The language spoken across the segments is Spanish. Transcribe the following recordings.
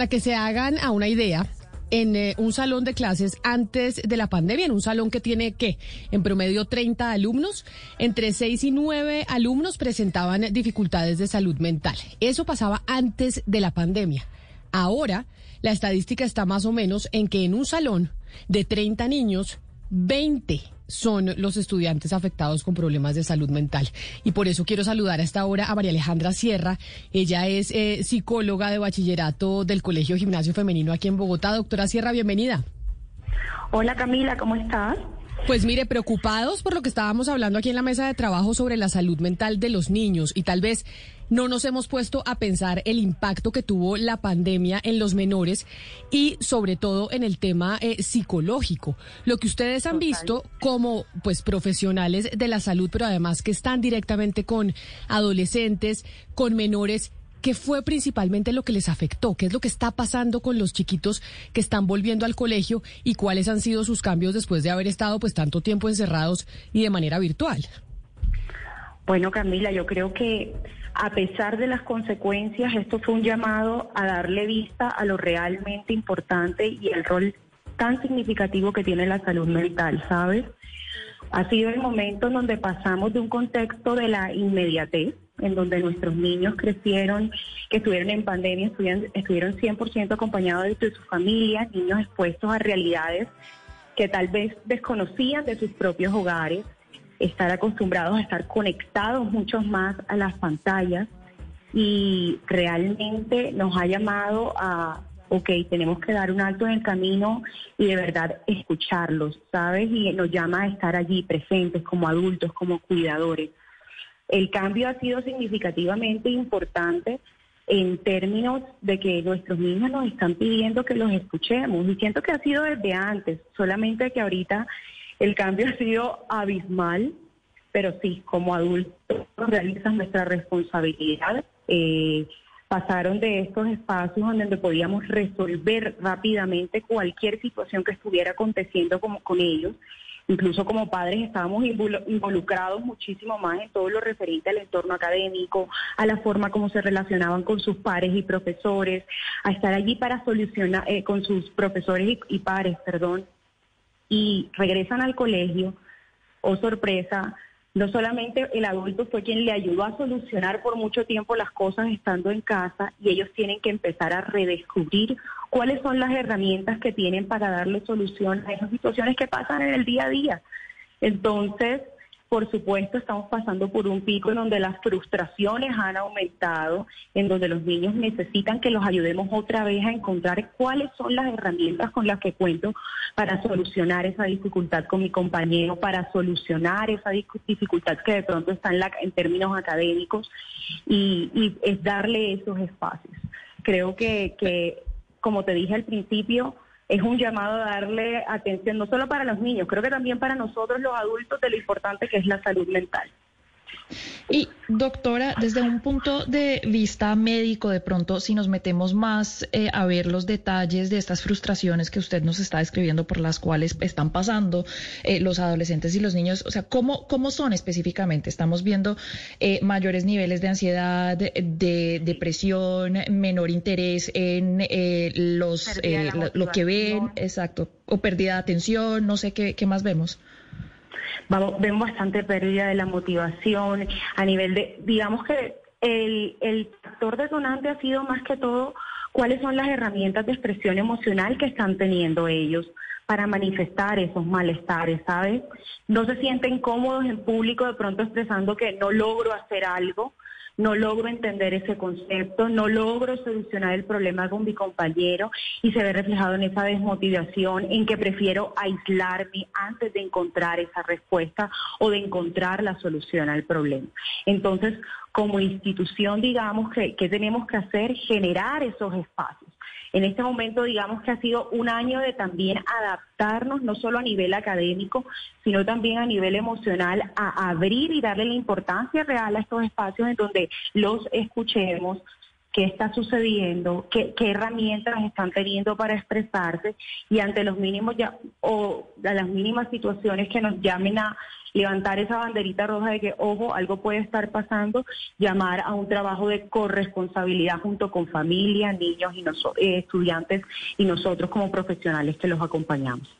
Para que se hagan a una idea, en eh, un salón de clases antes de la pandemia, en un salón que tiene, ¿qué? En promedio 30 alumnos, entre 6 y 9 alumnos presentaban dificultades de salud mental. Eso pasaba antes de la pandemia. Ahora, la estadística está más o menos en que en un salón de 30 niños, 20 son los estudiantes afectados con problemas de salud mental. Y por eso quiero saludar a esta hora a María Alejandra Sierra. Ella es eh, psicóloga de bachillerato del Colegio Gimnasio Femenino aquí en Bogotá. Doctora Sierra, bienvenida. Hola Camila, ¿cómo estás? Pues mire, preocupados por lo que estábamos hablando aquí en la mesa de trabajo sobre la salud mental de los niños y tal vez no nos hemos puesto a pensar el impacto que tuvo la pandemia en los menores y sobre todo en el tema eh, psicológico. Lo que ustedes han visto como pues profesionales de la salud, pero además que están directamente con adolescentes, con menores, ¿Qué fue principalmente lo que les afectó? ¿Qué es lo que está pasando con los chiquitos que están volviendo al colegio y cuáles han sido sus cambios después de haber estado pues tanto tiempo encerrados y de manera virtual? Bueno, Camila, yo creo que a pesar de las consecuencias, esto fue un llamado a darle vista a lo realmente importante y el rol tan significativo que tiene la salud mental, ¿sabes? Ha sido el momento en donde pasamos de un contexto de la inmediatez, en donde nuestros niños crecieron, que estuvieron en pandemia, estuvieron, estuvieron 100% acompañados de sus familias, niños expuestos a realidades que tal vez desconocían de sus propios hogares, estar acostumbrados a estar conectados mucho más a las pantallas y realmente nos ha llamado a, ok, tenemos que dar un alto en el camino y de verdad escucharlos, ¿sabes? Y nos llama a estar allí presentes como adultos, como cuidadores. El cambio ha sido significativamente importante en términos de que nuestros niños nos están pidiendo que los escuchemos y siento que ha sido desde antes, solamente que ahorita el cambio ha sido abismal, pero sí, como adultos realizan nuestra responsabilidad. Eh, pasaron de estos espacios donde podíamos resolver rápidamente cualquier situación que estuviera aconteciendo como con ellos. Incluso como padres estábamos involucrados muchísimo más en todo lo referente al entorno académico, a la forma como se relacionaban con sus pares y profesores, a estar allí para solucionar eh, con sus profesores y, y pares, perdón, y regresan al colegio, oh sorpresa, no solamente el adulto fue quien le ayudó a solucionar por mucho tiempo las cosas estando en casa y ellos tienen que empezar a redescubrir cuáles son las herramientas que tienen para darle solución a esas situaciones que pasan en el día a día. Entonces, por supuesto, estamos pasando por un pico en donde las frustraciones han aumentado, en donde los niños necesitan que los ayudemos otra vez a encontrar cuáles son las herramientas con las que cuento para solucionar esa dificultad con mi compañero, para solucionar esa dificultad que de pronto está en, en términos académicos y, y es darle esos espacios. Creo que, como te dije al principio, es un llamado a darle atención no solo para los niños, creo que también para nosotros los adultos de lo importante que es la salud mental. Y doctora, desde un punto de vista médico, de pronto, si nos metemos más eh, a ver los detalles de estas frustraciones que usted nos está describiendo por las cuales están pasando eh, los adolescentes y los niños, o sea, ¿cómo, cómo son específicamente? Estamos viendo eh, mayores niveles de ansiedad, de, depresión, menor interés en los lo, que ven, exacto, o pérdida de atención, no sé qué, qué más vemos vemos bastante pérdida de la motivación a nivel de, digamos que el, el factor detonante ha sido más que todo cuáles son las herramientas de expresión emocional que están teniendo ellos para manifestar esos malestares, ¿sabes? No se sienten cómodos en público de pronto expresando que no logro hacer algo, no logro entender ese concepto, no logro solucionar el problema con mi compañero y se ve reflejado en esa desmotivación, en que prefiero aislarme antes de encontrar esa respuesta o de encontrar la solución al problema. Entonces, como institución, digamos que, que tenemos que hacer, generar esos espacios En este momento, digamos que ha sido un año de también adaptarnos, no solo a nivel académico, sino también a nivel emocional, a abrir y darle la importancia real a estos espacios en donde los escuchemos, qué está sucediendo, qué, qué, herramientas están teniendo para expresarse y ante los mínimos ya o las mínimas situaciones que nos llamen a levantar esa banderita roja de que, ojo, algo puede estar pasando, llamar a un trabajo de corresponsabilidad junto con familia, niños y eh, estudiantes y nosotros como profesionales que los acompañamos.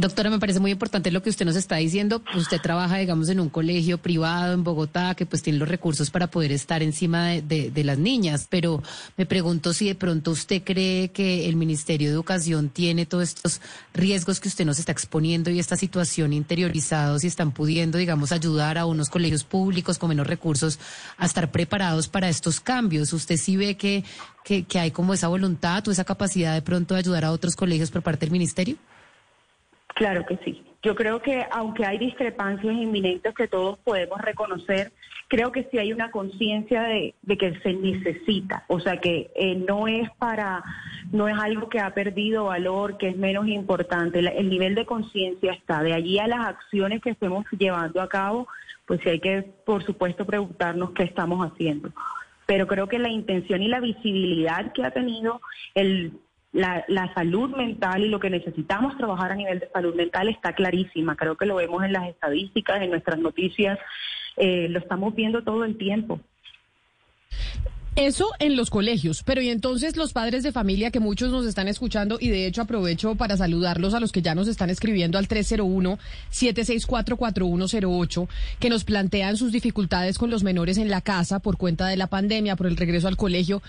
Doctora, me parece muy importante lo que usted nos está diciendo. Usted trabaja, digamos, en un colegio privado en Bogotá que pues tiene los recursos para poder estar encima de, las niñas, pero me pregunto si de pronto usted cree que el Ministerio de Educación tiene todos estos riesgos que usted nos está exponiendo y esta situación interiorizados y están pudiendo, digamos, ayudar a unos colegios públicos con menos recursos a estar preparados para estos cambios. ¿Usted sí ve que, que, que hay como esa voluntad o esa capacidad de pronto de ayudar a otros colegios por parte del Ministerio? Claro que sí. Yo creo que aunque hay discrepancias inminentes que todos podemos reconocer, creo que sí hay una conciencia de, que se necesita, o sea que eh, no es para, no es algo que ha perdido valor, que es menos importante. el nivel de conciencia está. De allí a las acciones que estemos llevando a cabo, pues sí hay que, por supuesto, preguntarnos qué estamos haciendo. Pero creo que la intención y la visibilidad que ha tenido el la, la, salud mental y lo que necesitamos trabajar a nivel de salud mental está clarísima. Creo que lo vemos en las estadísticas, en nuestras noticias, eh, lo estamos viendo todo el tiempo. Eso en los colegios, pero y entonces los padres de familia que muchos nos están escuchando y de hecho aprovecho para saludarlos a los que ya nos están escribiendo al 301-764-4108, que nos plantean sus dificultades con los menores en la casa por cuenta de la pandemia, por el regreso al colegio.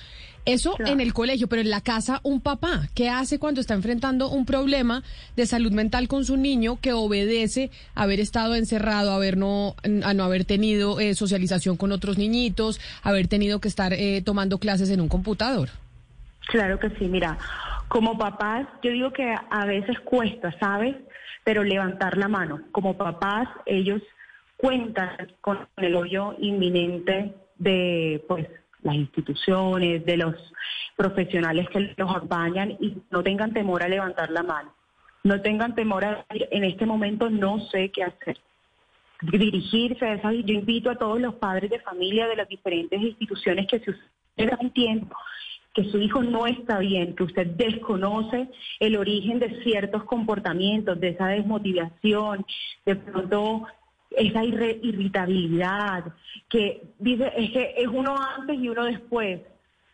Eso en el colegio, pero en la casa un papá, ¿qué hace cuando está enfrentando un problema de salud mental con su niño que obedece a haber estado encerrado, a, haber no, a no haber tenido eh, socialización con otros niñitos, haber tenido que estar eh, tomando clases en un computador? Claro que sí, mira, como papás, yo digo que a veces cuesta, ¿sabes? Pero levantar la mano. Como papás, ellos cuentan con el hoyo inminente de, pues, las instituciones, de los profesionales que los acompañan y no tengan temor a levantar la mano. No tengan temor a decir, en este momento no sé qué hacer. Dirigirse a esas, yo invito a todos los padres de familia de las diferentes instituciones que si usted tiempo que su hijo no está bien, que usted desconoce el origen de ciertos comportamientos, de esa desmotivación, de pronto esa irritabilidad, que dice, es que es uno antes y uno después.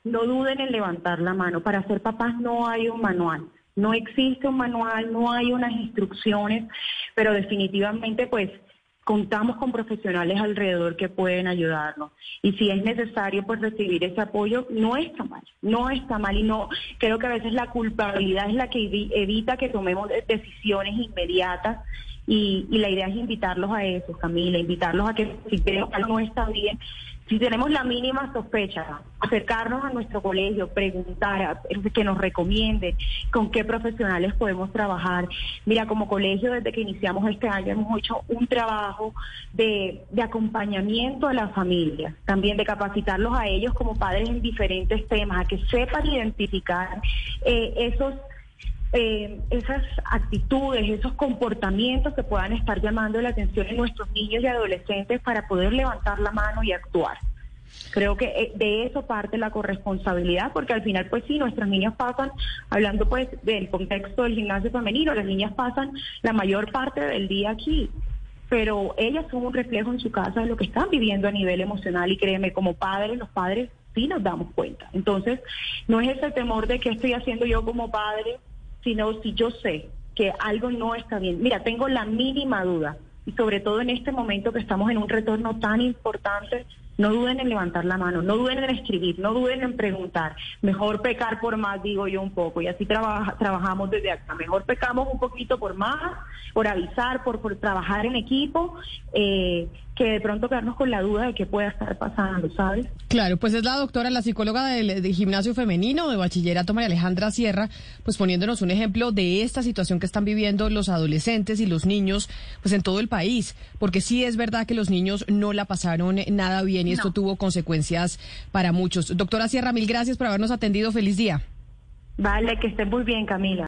No duden en levantar la mano. Para ser papás no hay un manual. No existe un manual, no hay unas instrucciones, pero definitivamente pues contamos con profesionales alrededor que pueden ayudarnos. Y si es necesario pues recibir ese apoyo, no está mal, no está mal y no, creo que a veces la culpabilidad es la que evita que tomemos decisiones inmediatas y, la idea es invitarlos a eso, Camila, invitarlos a que si creo que no está bien, si tenemos la mínima sospecha, acercarnos a nuestro colegio, preguntar, que nos recomienden con qué profesionales podemos trabajar. Mira, como colegio, desde que iniciamos este año hemos hecho un trabajo de, acompañamiento a las familias, también de capacitarlos a ellos como padres en diferentes temas, a que sepan identificar eh, esos eh, esas actitudes, esos comportamientos que puedan estar llamando la atención en nuestros niños y adolescentes para poder levantar la mano y actuar. Creo que eh, de eso parte la corresponsabilidad, porque al final, pues sí, nuestras niñas pasan, hablando pues del contexto del gimnasio femenino, las niñas pasan la mayor parte del día aquí, pero ellas son un reflejo en su casa de lo que están viviendo a nivel emocional y créeme, como padres, los padres sí nos damos cuenta. Entonces, no es ese temor de qué estoy haciendo yo como padre sino si yo sé que algo no está bien. Mira, tengo la mínima duda, y sobre todo en este momento que estamos en un retorno tan importante, no duden en levantar la mano, no duden en escribir, no duden en preguntar. Mejor pecar por más, digo yo un poco, y así trabajamos desde acá. Mejor pecamos un poquito por más, por avisar, por, por trabajar en equipo. Eh, que de pronto quedarnos con la duda de qué pueda estar pasando, ¿sabes? Claro, pues es la doctora, la psicóloga del, gimnasio femenino de bachillerato María Alejandra Sierra, pues poniéndonos un ejemplo de esta situación que están viviendo los adolescentes y los niños, pues en todo el país, porque sí es verdad que los niños no la pasaron nada bien y esto tuvo consecuencias para muchos. Doctora Sierra, mil gracias por habernos atendido. Feliz día. Vale, que esté muy bien, Camila.